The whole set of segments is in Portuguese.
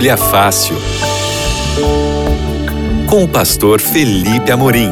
Bíblia Fácil. Com o pastor Felipe Amorim.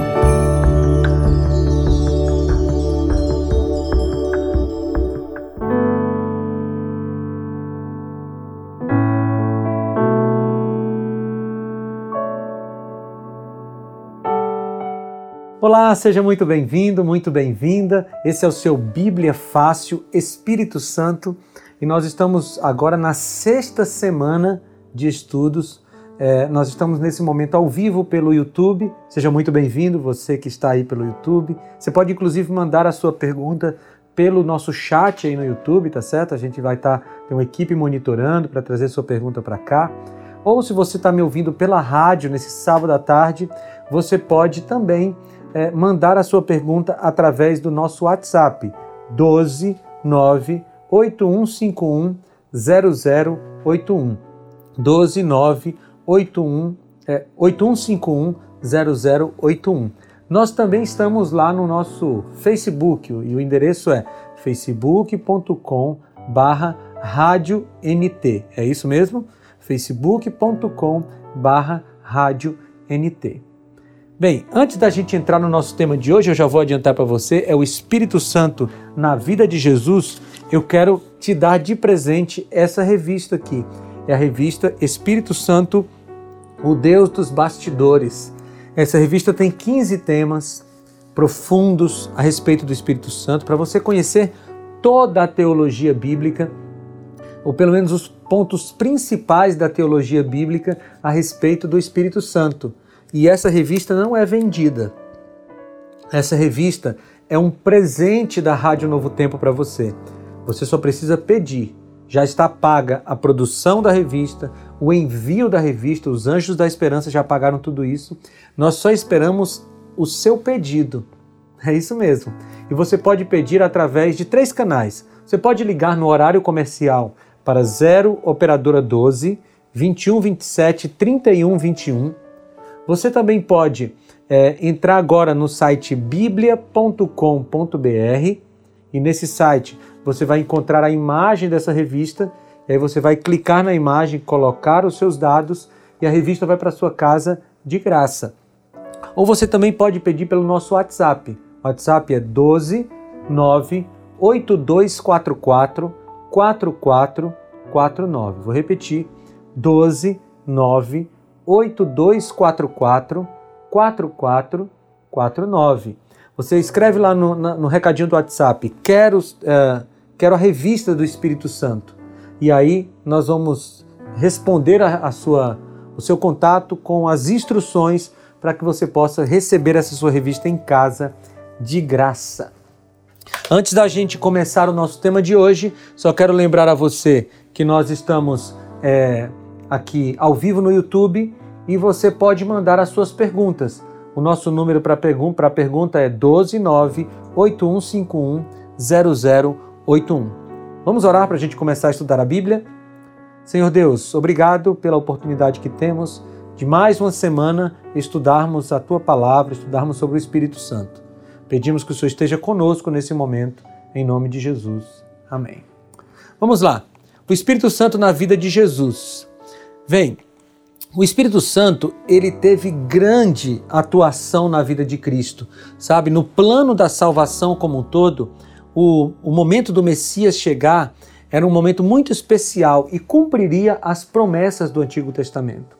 Olá, seja muito bem-vindo, muito bem-vinda. Esse é o seu Bíblia Fácil Espírito Santo e nós estamos agora na sexta semana de estudos. É, nós estamos nesse momento ao vivo pelo YouTube. Seja muito bem-vindo, você que está aí pelo YouTube. Você pode inclusive mandar a sua pergunta pelo nosso chat aí no YouTube, tá certo? A gente vai estar, tá, tem uma equipe monitorando para trazer sua pergunta para cá. Ou se você está me ouvindo pela rádio nesse sábado à tarde, você pode também é, mandar a sua pergunta através do nosso WhatsApp 12 9 8151 0081 129 81 é, 8151 0081. Nós também estamos lá no nosso Facebook e o endereço é facebook.com barra rádio NT. É isso mesmo? facebook.com barra rádio NT. Bem, antes da gente entrar no nosso tema de hoje, eu já vou adiantar para você, é o Espírito Santo na vida de Jesus. Eu quero te dar de presente essa revista aqui. É a revista Espírito Santo, o Deus dos bastidores. Essa revista tem 15 temas profundos a respeito do Espírito Santo para você conhecer toda a teologia bíblica, ou pelo menos os pontos principais da teologia bíblica a respeito do Espírito Santo. E essa revista não é vendida. Essa revista é um presente da Rádio Novo Tempo para você. Você só precisa pedir. Já está paga a produção da revista, o envio da revista, os Anjos da Esperança já pagaram tudo isso. Nós só esperamos o seu pedido. É isso mesmo. E você pode pedir através de três canais. Você pode ligar no horário comercial para 0 operadora 12 21 27 31 21 você também pode é, entrar agora no site biblia.com.br e nesse site você vai encontrar a imagem dessa revista. E aí você vai clicar na imagem, colocar os seus dados e a revista vai para sua casa de graça. Ou você também pode pedir pelo nosso WhatsApp. O WhatsApp é 12 9 8244 4449. Vou repetir: 12 9 8244 4449. Você escreve lá no, no recadinho do WhatsApp, quero, uh, quero a revista do Espírito Santo. E aí nós vamos responder a, a sua, o seu contato com as instruções para que você possa receber essa sua revista em casa de graça. Antes da gente começar o nosso tema de hoje, só quero lembrar a você que nós estamos é, aqui ao vivo no YouTube e você pode mandar as suas perguntas. O nosso número para pergun pergunta é 12981510081. Vamos orar para a gente começar a estudar a Bíblia? Senhor Deus, obrigado pela oportunidade que temos de mais uma semana estudarmos a tua palavra, estudarmos sobre o Espírito Santo. Pedimos que o Senhor esteja conosco nesse momento, em nome de Jesus. Amém. Vamos lá. O Espírito Santo na vida de Jesus. Vem, o Espírito Santo, ele teve grande atuação na vida de Cristo, sabe? No plano da salvação como um todo, o, o momento do Messias chegar era um momento muito especial e cumpriria as promessas do Antigo Testamento.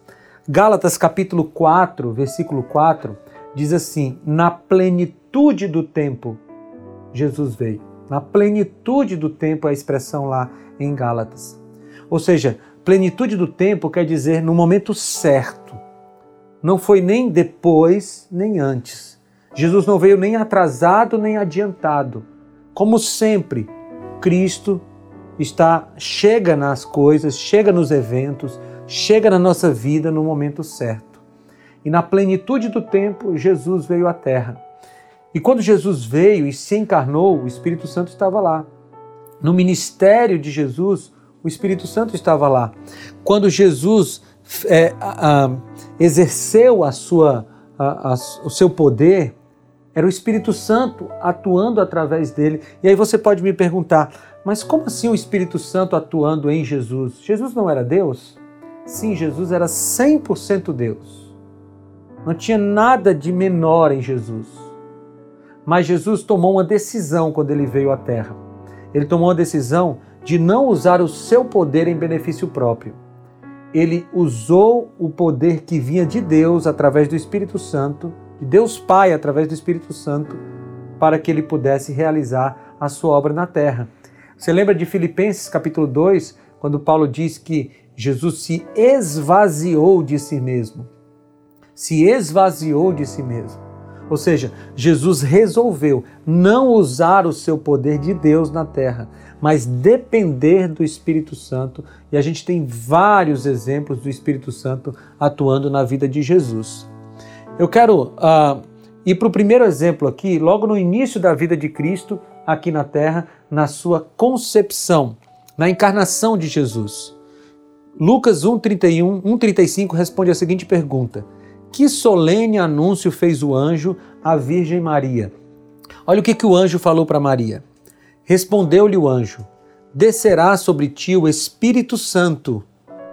Gálatas capítulo 4, versículo 4, diz assim: Na plenitude do tempo, Jesus veio. Na plenitude do tempo, é a expressão lá em Gálatas. Ou seja, Plenitude do tempo quer dizer no momento certo. Não foi nem depois, nem antes. Jesus não veio nem atrasado, nem adiantado. Como sempre, Cristo está chega nas coisas, chega nos eventos, chega na nossa vida no momento certo. E na plenitude do tempo, Jesus veio à terra. E quando Jesus veio e se encarnou, o Espírito Santo estava lá. No ministério de Jesus, o Espírito Santo estava lá. Quando Jesus é, a, a, exerceu a sua, a, o seu poder, era o Espírito Santo atuando através dele. E aí você pode me perguntar, mas como assim o Espírito Santo atuando em Jesus? Jesus não era Deus? Sim, Jesus era 100% Deus. Não tinha nada de menor em Jesus. Mas Jesus tomou uma decisão quando ele veio à Terra. Ele tomou a decisão de não usar o seu poder em benefício próprio. Ele usou o poder que vinha de Deus através do Espírito Santo, de Deus Pai através do Espírito Santo, para que ele pudesse realizar a sua obra na terra. Você lembra de Filipenses capítulo 2, quando Paulo diz que Jesus se esvaziou de si mesmo? Se esvaziou de si mesmo. Ou seja, Jesus resolveu não usar o seu poder de Deus na terra, mas depender do Espírito Santo. E a gente tem vários exemplos do Espírito Santo atuando na vida de Jesus. Eu quero uh, ir para o primeiro exemplo aqui, logo no início da vida de Cristo, aqui na terra, na sua concepção, na encarnação de Jesus. Lucas 1,31, 1,35 responde a seguinte pergunta: Que solene anúncio fez o anjo à Virgem Maria? Olha o que, que o anjo falou para Maria. Respondeu-lhe o anjo: Descerá sobre ti o Espírito Santo.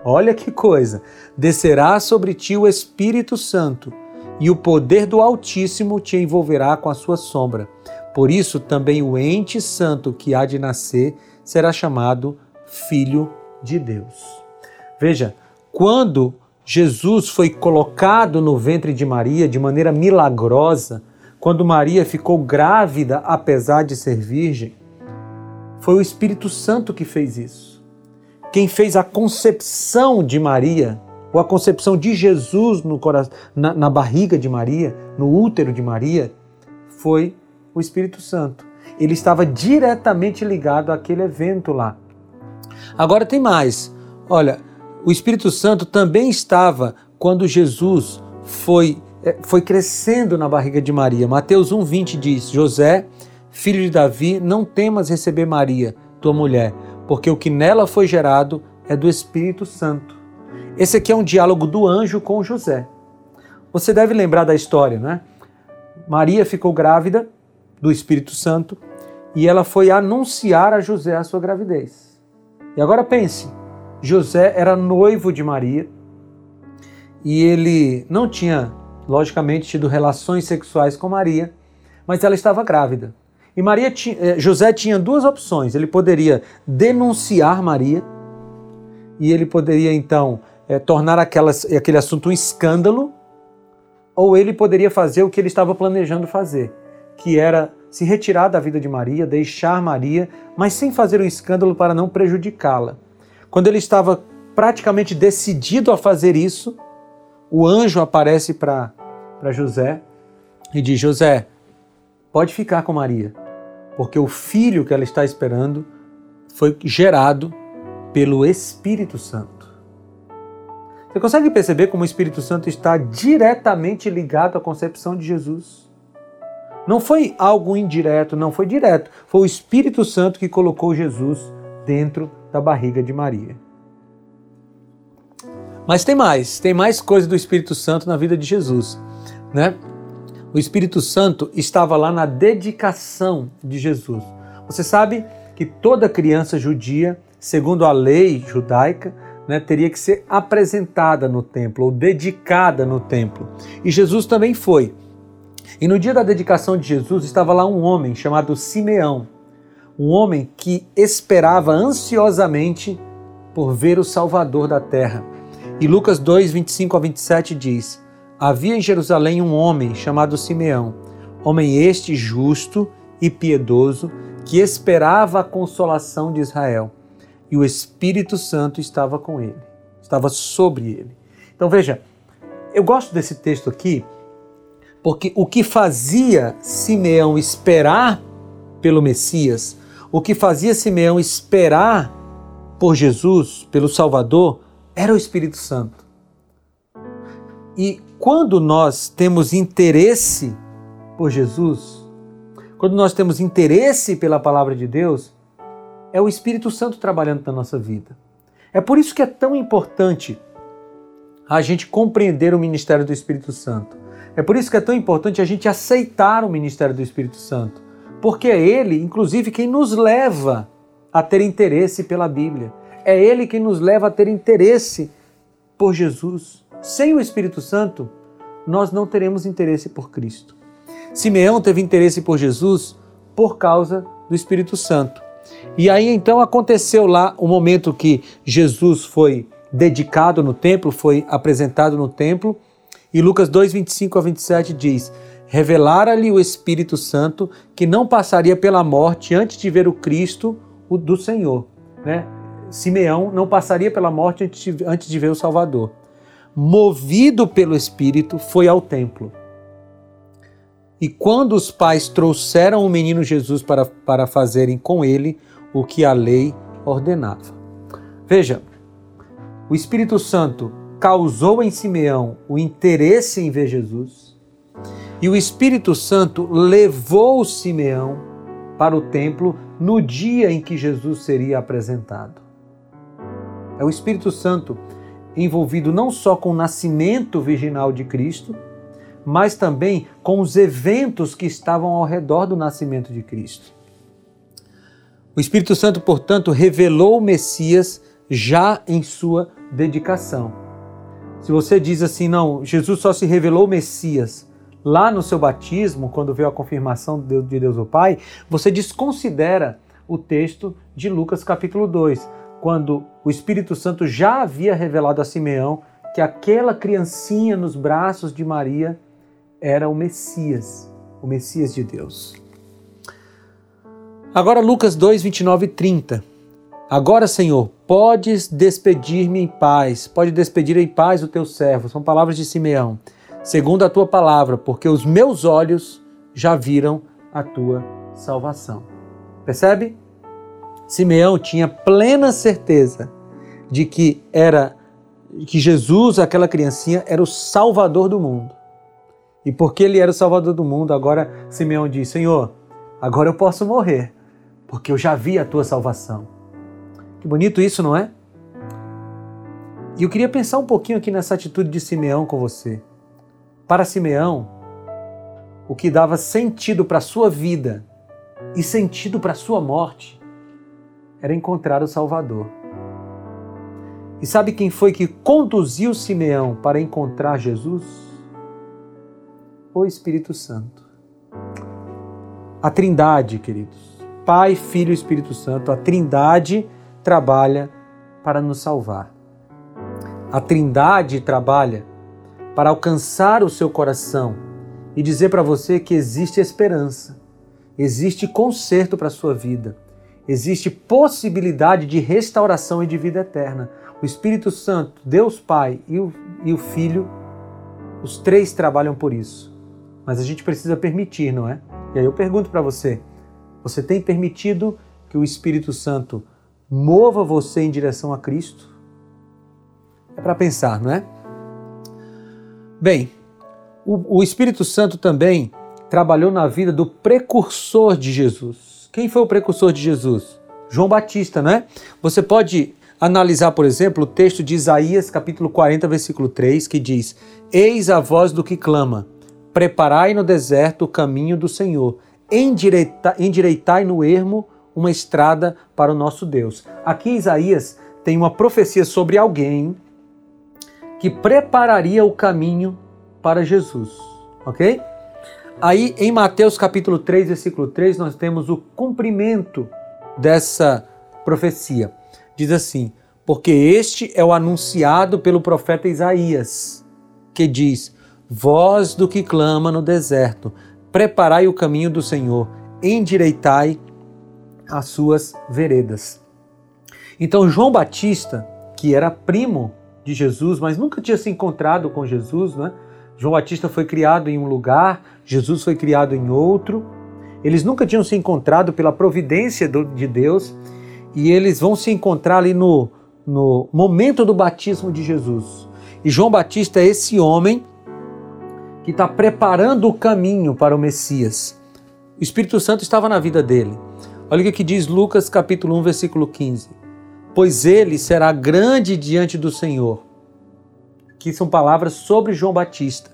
Olha que coisa! Descerá sobre ti o Espírito Santo, e o poder do Altíssimo te envolverá com a sua sombra. Por isso, também o ente santo que há de nascer será chamado Filho de Deus. Veja, quando Jesus foi colocado no ventre de Maria de maneira milagrosa, quando Maria ficou grávida apesar de ser virgem, foi o Espírito Santo que fez isso. Quem fez a concepção de Maria, ou a concepção de Jesus no na, na barriga de Maria, no útero de Maria, foi o Espírito Santo. Ele estava diretamente ligado àquele evento lá. Agora tem mais. Olha, o Espírito Santo também estava quando Jesus foi, eh, foi crescendo na barriga de Maria. Mateus 1,20 diz: José, filho de Davi, não temas receber Maria, tua mulher, porque o que nela foi gerado é do Espírito Santo. Esse aqui é um diálogo do anjo com José. Você deve lembrar da história, né? Maria ficou grávida do Espírito Santo e ela foi anunciar a José a sua gravidez. E agora pense: José era noivo de Maria e ele não tinha, logicamente, tido relações sexuais com Maria, mas ela estava grávida. E Maria eh, José tinha duas opções. Ele poderia denunciar Maria e ele poderia então é, tornar aquelas, aquele assunto um escândalo, ou ele poderia fazer o que ele estava planejando fazer, que era se retirar da vida de Maria, deixar Maria, mas sem fazer um escândalo para não prejudicá-la. Quando ele estava praticamente decidido a fazer isso, o anjo aparece para José e diz: José, pode ficar com Maria, porque o filho que ela está esperando foi gerado pelo Espírito Santo. Você consegue perceber como o Espírito Santo está diretamente ligado à concepção de Jesus? Não foi algo indireto, não foi direto. Foi o Espírito Santo que colocou Jesus dentro da barriga de Maria. Mas tem mais, tem mais coisa do Espírito Santo na vida de Jesus, né? O Espírito Santo estava lá na dedicação de Jesus. Você sabe que toda criança judia, segundo a lei judaica, né, teria que ser apresentada no templo ou dedicada no templo. E Jesus também foi. E no dia da dedicação de Jesus estava lá um homem chamado Simeão, um homem que esperava ansiosamente por ver o Salvador da terra. E Lucas 2, 25 a 27 diz: Havia em Jerusalém um homem chamado Simeão, homem este justo e piedoso, que esperava a consolação de Israel, e o Espírito Santo estava com ele, estava sobre ele. Então veja, eu gosto desse texto aqui porque o que fazia Simeão esperar pelo Messias, o que fazia Simeão esperar por Jesus, pelo Salvador, era o Espírito Santo. E quando nós temos interesse por Jesus, quando nós temos interesse pela palavra de Deus, é o Espírito Santo trabalhando na nossa vida. É por isso que é tão importante a gente compreender o ministério do Espírito Santo. É por isso que é tão importante a gente aceitar o ministério do Espírito Santo, porque é ele, inclusive, quem nos leva a ter interesse pela Bíblia. É ele quem nos leva a ter interesse por Jesus, sem o Espírito Santo, nós não teremos interesse por Cristo. Simeão teve interesse por Jesus por causa do Espírito Santo. E aí então aconteceu lá o momento que Jesus foi dedicado no templo, foi apresentado no templo, e Lucas 2, 25 a 27 diz: Revelara-lhe o Espírito Santo que não passaria pela morte antes de ver o Cristo o do Senhor. Né? Simeão não passaria pela morte antes de, ver o Salvador. Movido pelo Espírito, foi ao templo. E quando os pais trouxeram o menino Jesus para, para fazerem com ele o que a lei ordenava. Veja, o Espírito Santo causou em Simeão o interesse em ver Jesus, e o Espírito Santo levou Simeão para o templo no dia em que Jesus seria apresentado. É o Espírito Santo envolvido não só com o nascimento virginal de Cristo, mas também com os eventos que estavam ao redor do nascimento de Cristo. O Espírito Santo, portanto, revelou o Messias já em sua dedicação. Se você diz assim, não, Jesus só se revelou o Messias lá no seu batismo, quando veio a confirmação de Deus o Pai, você desconsidera o texto de Lucas capítulo 2, quando o Espírito Santo já havia revelado a Simeão que aquela criancinha nos braços de Maria era o Messias, o Messias de Deus. Agora Lucas 2, 29 e 30. Agora, Senhor, podes despedir-me em paz, pode despedir em paz o teu servo. São palavras de Simeão, segundo a tua palavra, porque os meus olhos já viram a tua salvação. Percebe? Simeão tinha plena certeza de que era que Jesus, aquela criancinha, era o salvador do mundo. E porque ele era o Salvador do mundo, agora Simeão diz: Senhor, agora eu posso morrer, porque eu já vi a tua salvação. Que bonito isso, não é? E eu queria pensar um pouquinho aqui nessa atitude de Simeão com você. Para Simeão, o que dava sentido para a sua vida e sentido para a sua morte era encontrar o Salvador. E sabe quem foi que conduziu Simeão para encontrar Jesus? o Espírito Santo. A Trindade, queridos. Pai, Filho e Espírito Santo, a Trindade trabalha para nos salvar. A Trindade trabalha para alcançar o seu coração e dizer para você que existe esperança, existe conserto para a sua vida, existe possibilidade de restauração e de vida eterna. O Espírito Santo, Deus Pai e o, e o Filho, os três trabalham por isso. Mas a gente precisa permitir, não é? E aí eu pergunto para você: você tem permitido que o Espírito Santo mova você em direção a Cristo? É para pensar, não é? Bem, o, o, Espírito Santo também trabalhou na vida do precursor de Jesus. Quem foi o precursor de Jesus? João Batista, não é? Você pode analisar, por exemplo, o texto de Isaías, capítulo 40, versículo 3, que diz: Eis a voz do que clama Preparai no deserto o caminho do Senhor, endireitai, endireitai no ermo uma estrada para o nosso Deus. Aqui Isaías tem uma profecia sobre alguém que prepararia o caminho para Jesus, ok? Aí em Mateus capítulo 3, versículo 3, nós temos o cumprimento dessa profecia. Diz assim: Porque este é o anunciado pelo profeta Isaías, que diz: voz do que clama no deserto, preparai o caminho do Senhor, endireitai as suas veredas. Então, João Batista, que era primo de Jesus, mas nunca tinha se encontrado com Jesus, né? João Batista foi criado em um lugar, Jesus foi criado em outro. Eles nunca tinham se encontrado pela providência de Deus e eles vão se encontrar ali no, no momento do batismo de Jesus. E João Batista é esse homem que está preparando o caminho para o Messias. O Espírito Santo estava na vida dele. Olha o que diz Lucas capítulo 1, versículo 15. Pois ele será grande diante do Senhor. Que são palavras sobre João Batista.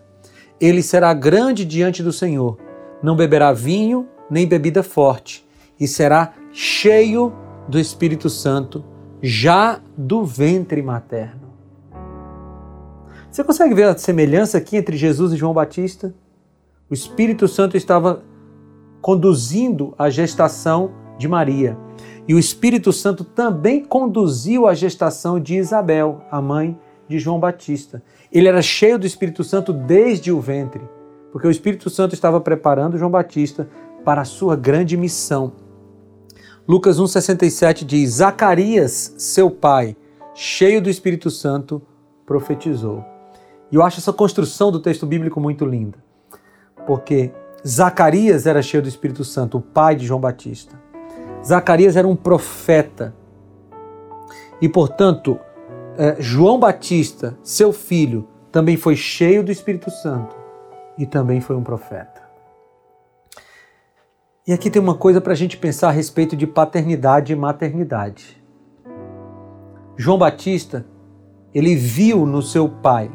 Ele será grande diante do Senhor. Não beberá vinho nem bebida forte, e será cheio do Espírito Santo já do ventre materno. Você consegue ver a semelhança aqui entre Jesus e João Batista? O Espírito Santo estava conduzindo a gestação de Maria. E o Espírito Santo também conduziu a gestação de Isabel, a mãe de João Batista. Ele era cheio do Espírito Santo desde o ventre, porque o Espírito Santo estava preparando João Batista para a sua grande missão. Lucas 1,67 diz: Zacarias, seu pai, cheio do Espírito Santo, profetizou. E eu acho essa construção do texto bíblico muito linda, porque Zacarias era cheio do Espírito Santo, o pai de João Batista. Zacarias era um profeta. E, portanto, é, João Batista, seu filho, também foi cheio do Espírito Santo e também foi um profeta. E aqui tem uma coisa para a gente pensar a respeito de paternidade e maternidade. João Batista, ele viu no seu pai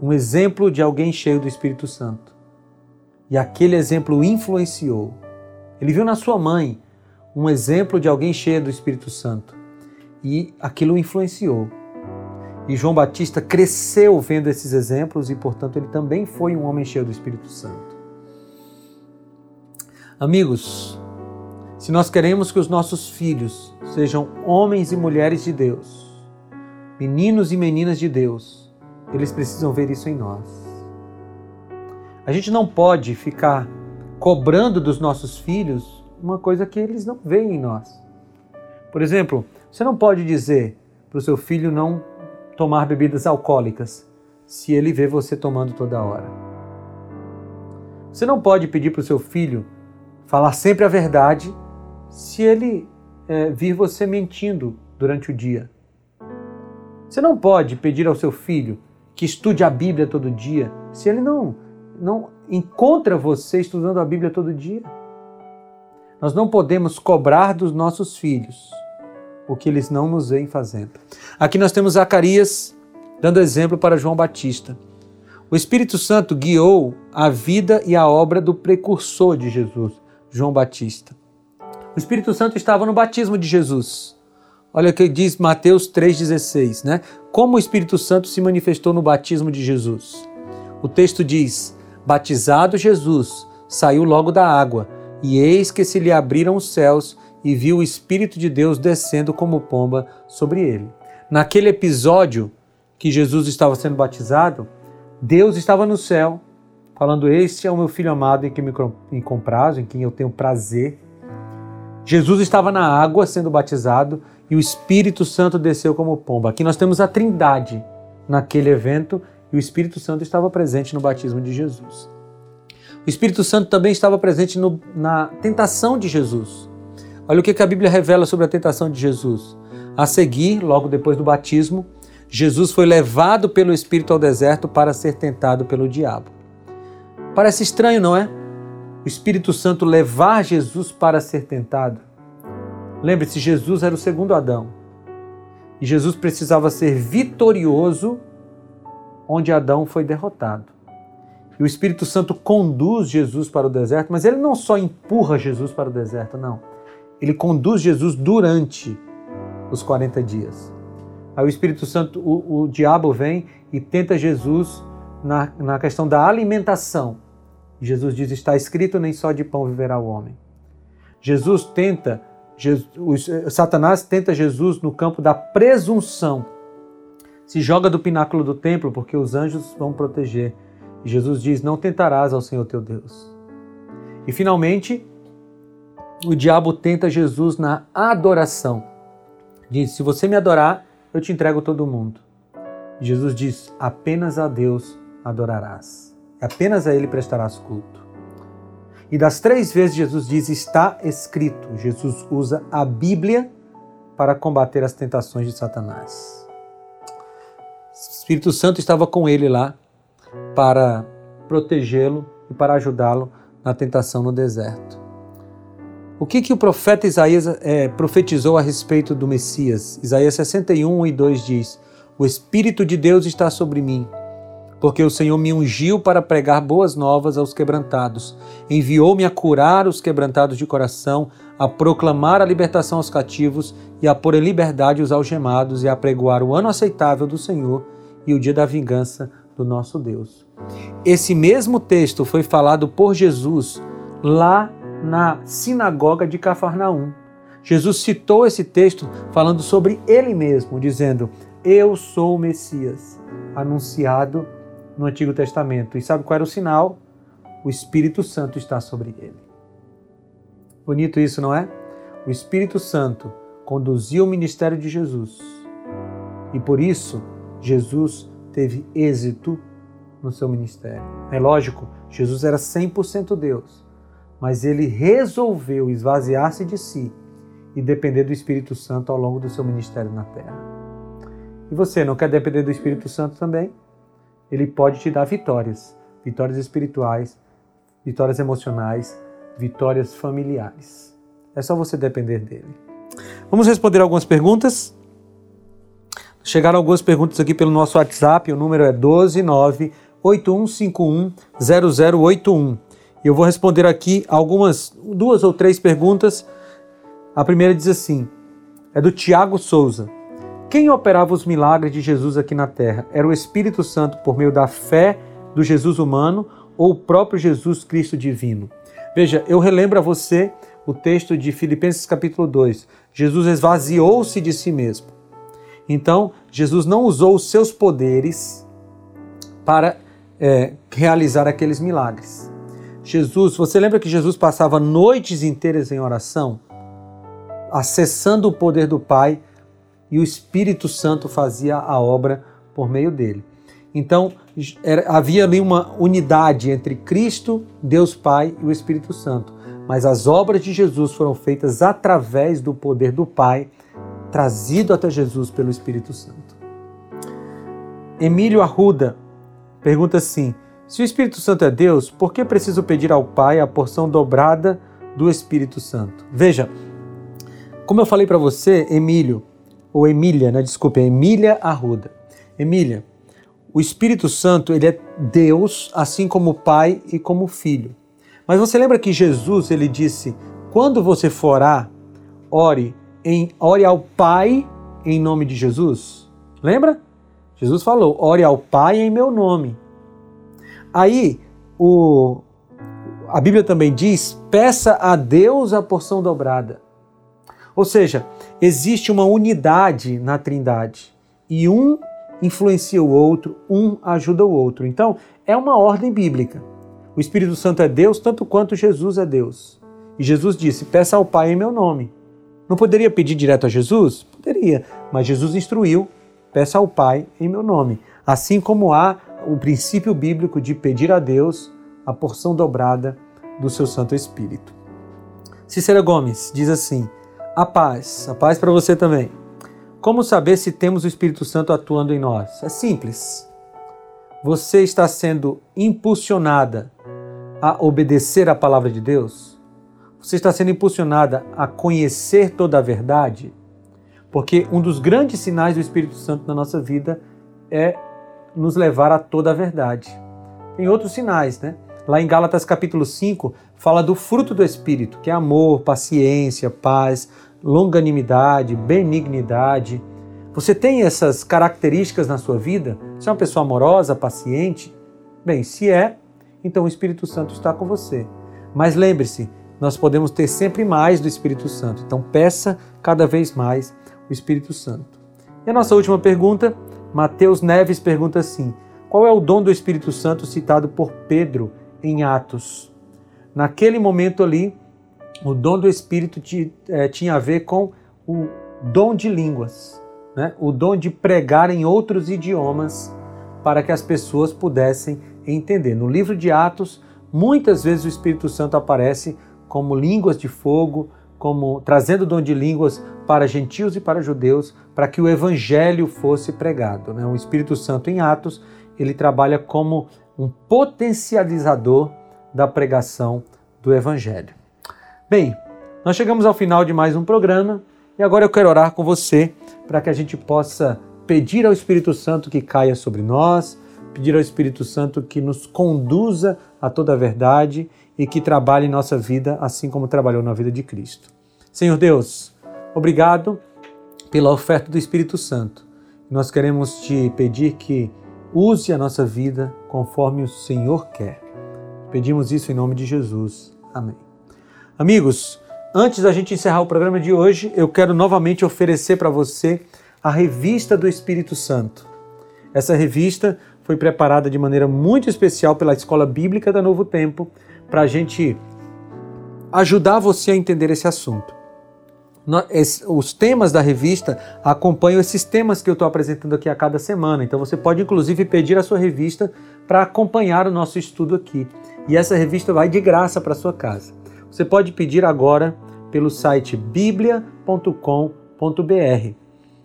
um exemplo de alguém cheio do Espírito Santo. E aquele exemplo influenciou. Ele viu na sua mãe um exemplo de alguém cheio do Espírito Santo. E aquilo influenciou. E João Batista cresceu vendo esses exemplos e, portanto, ele também foi um homem cheio do Espírito Santo. Amigos, se nós queremos que os nossos filhos sejam homens e mulheres de Deus, meninos e meninas de Deus, eles precisam ver isso em nós. A gente não pode ficar cobrando dos nossos filhos uma coisa que eles não veem em nós. Por exemplo, você não pode dizer para o seu filho não tomar bebidas alcoólicas se ele vê você tomando toda hora. Você não pode pedir para o seu filho falar sempre a verdade se ele é, vir você mentindo durante o dia. Você não pode pedir ao seu filho que estude a Bíblia todo dia se ele não, não encontra você estudando a Bíblia todo dia. Nós não podemos cobrar dos nossos filhos o que eles não nos veem fazendo. Aqui nós temos Zacarias dando exemplo para João Batista. O Espírito Santo guiou a vida e a obra do precursor de Jesus, João Batista. O Espírito Santo estava no batismo de Jesus. Olha o que diz Mateus 3,16, né? Como o Espírito Santo se manifestou no batismo de Jesus. O texto diz: Batizado Jesus, saiu logo da água e eis que se lhe abriram os céus e viu o Espírito de Deus descendo como pomba sobre ele. Naquele episódio que Jesus estava sendo batizado, Deus estava no céu, falando: Este é o meu filho amado em quem me comprazo, em quem eu tenho prazer. Jesus estava na água sendo batizado e o Espírito Santo desceu como pomba. Aqui nós temos a Trindade naquele evento e o Espírito Santo estava presente no batismo de Jesus. O Espírito Santo também estava presente no, na tentação de Jesus. Olha o que a Bíblia revela sobre a tentação de Jesus. A seguir, logo depois do batismo, Jesus foi levado pelo Espírito ao deserto para ser tentado pelo diabo. Parece estranho, não é? O Espírito Santo levar Jesus para ser tentado. Lembre-se, Jesus era o segundo Adão. E Jesus precisava ser vitorioso onde Adão foi derrotado. E o Espírito Santo conduz Jesus para o deserto, mas ele não só empurra Jesus para o deserto, não. Ele conduz Jesus durante os 40 dias. Aí o Espírito Santo, o, o diabo vem e tenta Jesus na, na questão da alimentação. Jesus diz: Está escrito, nem só de pão viverá o homem. Jesus tenta, Jesus, Satanás tenta Jesus no campo da presunção. Se joga do pináculo do templo porque os anjos vão proteger. E Jesus diz: Não tentarás ao Senhor teu Deus. E finalmente, o diabo tenta Jesus na adoração. Diz: Se você me adorar, eu te entrego todo mundo. Jesus diz: Apenas a Deus adorarás. Apenas a Ele prestarás culto. E das três vezes Jesus diz: Está escrito. Jesus usa a Bíblia para combater as tentações de Satanás. O Espírito Santo estava com ele lá para protegê-lo e para ajudá-lo na tentação no deserto. O que, que o profeta Isaías é, profetizou a respeito do Messias? Isaías 61 e 2 diz: O Espírito de Deus está sobre mim, porque o Senhor me ungiu para pregar boas novas aos quebrantados, enviou-me a curar os quebrantados de coração, a proclamar a libertação aos cativos e a pôr em liberdade os algemados e a pregoar o ano aceitável do Senhor e o dia da vingança do nosso Deus. Esse mesmo texto foi falado por Jesus lá na sinagoga de Cafarnaum. Jesus citou esse texto falando sobre ele mesmo, dizendo: Eu sou o Messias, anunciado no Antigo Testamento. E sabe qual era o sinal? O Espírito Santo está sobre ele. Bonito isso, não é? O Espírito Santo conduziu o ministério de Jesus. E por isso, Jesus teve êxito no seu ministério. É lógico, Jesus era 100% Deus, mas ele resolveu esvaziar-se de si e depender do Espírito Santo ao longo do seu ministério na terra. E você não quer depender do Espírito Santo também? Ele pode te dar vitórias, vitórias espirituais, vitórias emocionais, vitórias familiares. É só você depender dele. Vamos responder algumas perguntas? Chegaram algumas perguntas aqui pelo nosso WhatsApp, o número é 12981510081. E eu vou responder aqui algumas, duas ou três perguntas. A primeira diz assim: é do Tiago Souza. Quem operava os milagres de Jesus aqui na terra? Era o Espírito Santo por meio da fé do Jesus humano ou o próprio Jesus Cristo divino? Veja, eu relembro a você o texto de Filipenses capítulo 2. Jesus esvaziou-se de si mesmo. Então, Jesus não usou os seus poderes para é, realizar aqueles milagres. Jesus, você lembra que Jesus passava noites inteiras em oração, acessando o poder do Pai e o Espírito Santo fazia a obra por meio dele. Então, era, havia ali uma unidade entre Cristo, Deus Pai e o Espírito Santo. Mas as obras de Jesus foram feitas através do poder do Pai trazido até Jesus pelo Espírito Santo. Emílio Arruda pergunta assim: se o Espírito Santo é Deus, por que preciso pedir ao Pai a porção dobrada do Espírito Santo? Veja, como eu falei para você, Emílio, ou Emília, né? Desculpe, é Emília Arruda. Emília, o Espírito Santo, ele é Deus, assim como o Pai e como o Filho. Mas você lembra que Jesus, ele disse: "Quando você for ore em ore ao Pai em nome de Jesus? Lembra? Jesus falou: ore ao Pai em meu nome. Aí o, a Bíblia também diz: peça a Deus a porção dobrada. Ou seja, existe uma unidade na Trindade e um influencia o outro, um ajuda o outro. Então, é uma ordem bíblica. O Espírito Santo é Deus tanto quanto Jesus é Deus. E Jesus disse: peça ao Pai em meu nome. Não poderia pedir direto a Jesus? Poderia, mas Jesus instruiu: peça ao Pai em meu nome. Assim como há o princípio bíblico de pedir a Deus a porção dobrada do seu Santo Espírito. Cícera Gomes diz assim: a paz, a paz para você também. Como saber se temos o Espírito Santo atuando em nós? É simples. Você está sendo impulsionada a obedecer a palavra de Deus? Você está sendo impulsionada a conhecer toda a verdade? Porque um dos grandes sinais do Espírito Santo na nossa vida é nos levar a toda a verdade. Tem outros sinais, né? Lá em Gálatas capítulo 5, fala do fruto do Espírito, que é amor, paciência, paz, longanimidade, benignidade. Você tem essas características na sua vida? Você é uma pessoa amorosa, paciente? Bem, se é, então o Espírito Santo está com você. Mas lembre-se, nós podemos ter sempre mais do Espírito Santo. Então, peça cada vez mais o Espírito Santo. E a nossa última pergunta, Mateus Neves pergunta assim: Qual é o dom do Espírito Santo citado por Pedro em Atos? Naquele momento ali, o dom do Espírito é, tinha a ver com o dom de línguas, né? o dom de pregar em outros idiomas para que as pessoas pudessem entender. No livro de Atos, muitas vezes o Espírito Santo aparece como línguas de fogo, como trazendo dom de línguas para gentios e para judeus, para que o evangelho fosse pregado. Né? O Espírito Santo em Atos, ele trabalha como um potencializador da pregação do evangelho. Bem, nós chegamos ao final de mais um programa e agora eu quero orar com você para que a gente possa pedir ao Espírito Santo que caia sobre nós, pedir ao Espírito Santo que nos conduza a toda a verdade e que trabalhe em nossa vida assim como trabalhou na vida de Cristo. Senhor Deus, obrigado pela oferta do Espírito Santo. Nós queremos te pedir que use a nossa vida conforme o Senhor quer. Pedimos isso em nome de Jesus. Amém. Amigos, antes da gente encerrar o programa de hoje, eu quero novamente oferecer para você a revista do Espírito Santo. Essa revista foi preparada de maneira muito especial pela Escola Bíblica da Novo Tempo para a gente ajudar você a entender esse assunto. Os temas da revista acompanham esses temas que eu estou apresentando aqui a cada semana. Então você pode inclusive pedir a sua revista para acompanhar o nosso estudo aqui. E essa revista vai de graça para sua casa. Você pode pedir agora pelo site biblia.com.br.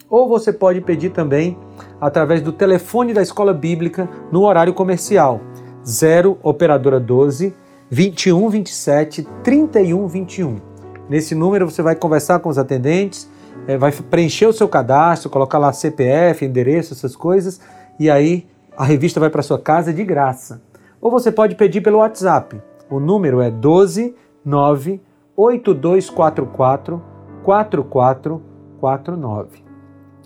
Ou você pode pedir também através do telefone da Escola Bíblica no horário comercial 0 operadora 12 21 27 31 21. Nesse número você vai conversar com os atendentes, é, vai preencher o seu cadastro, colocar lá CPF, endereço, essas coisas, e aí a revista vai para sua casa de graça. Ou você pode pedir pelo WhatsApp. O número é 12 9 8244 4449.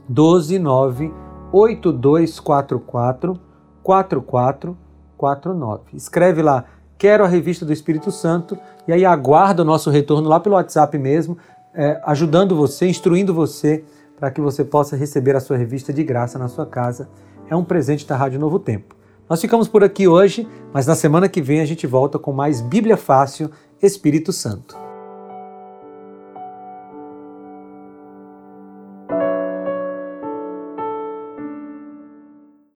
12 9 8244 4449. Escreve lá, quero a revista do Espírito Santo, e aí aguarda o nosso retorno lá pelo WhatsApp mesmo, é, ajudando você, instruindo você para que você possa receber a sua revista de graça na sua casa. É um presente da Rádio Novo Tempo. Nós ficamos por aqui hoje, mas na semana que vem a gente volta com mais Bíblia Fácil Espírito Santo.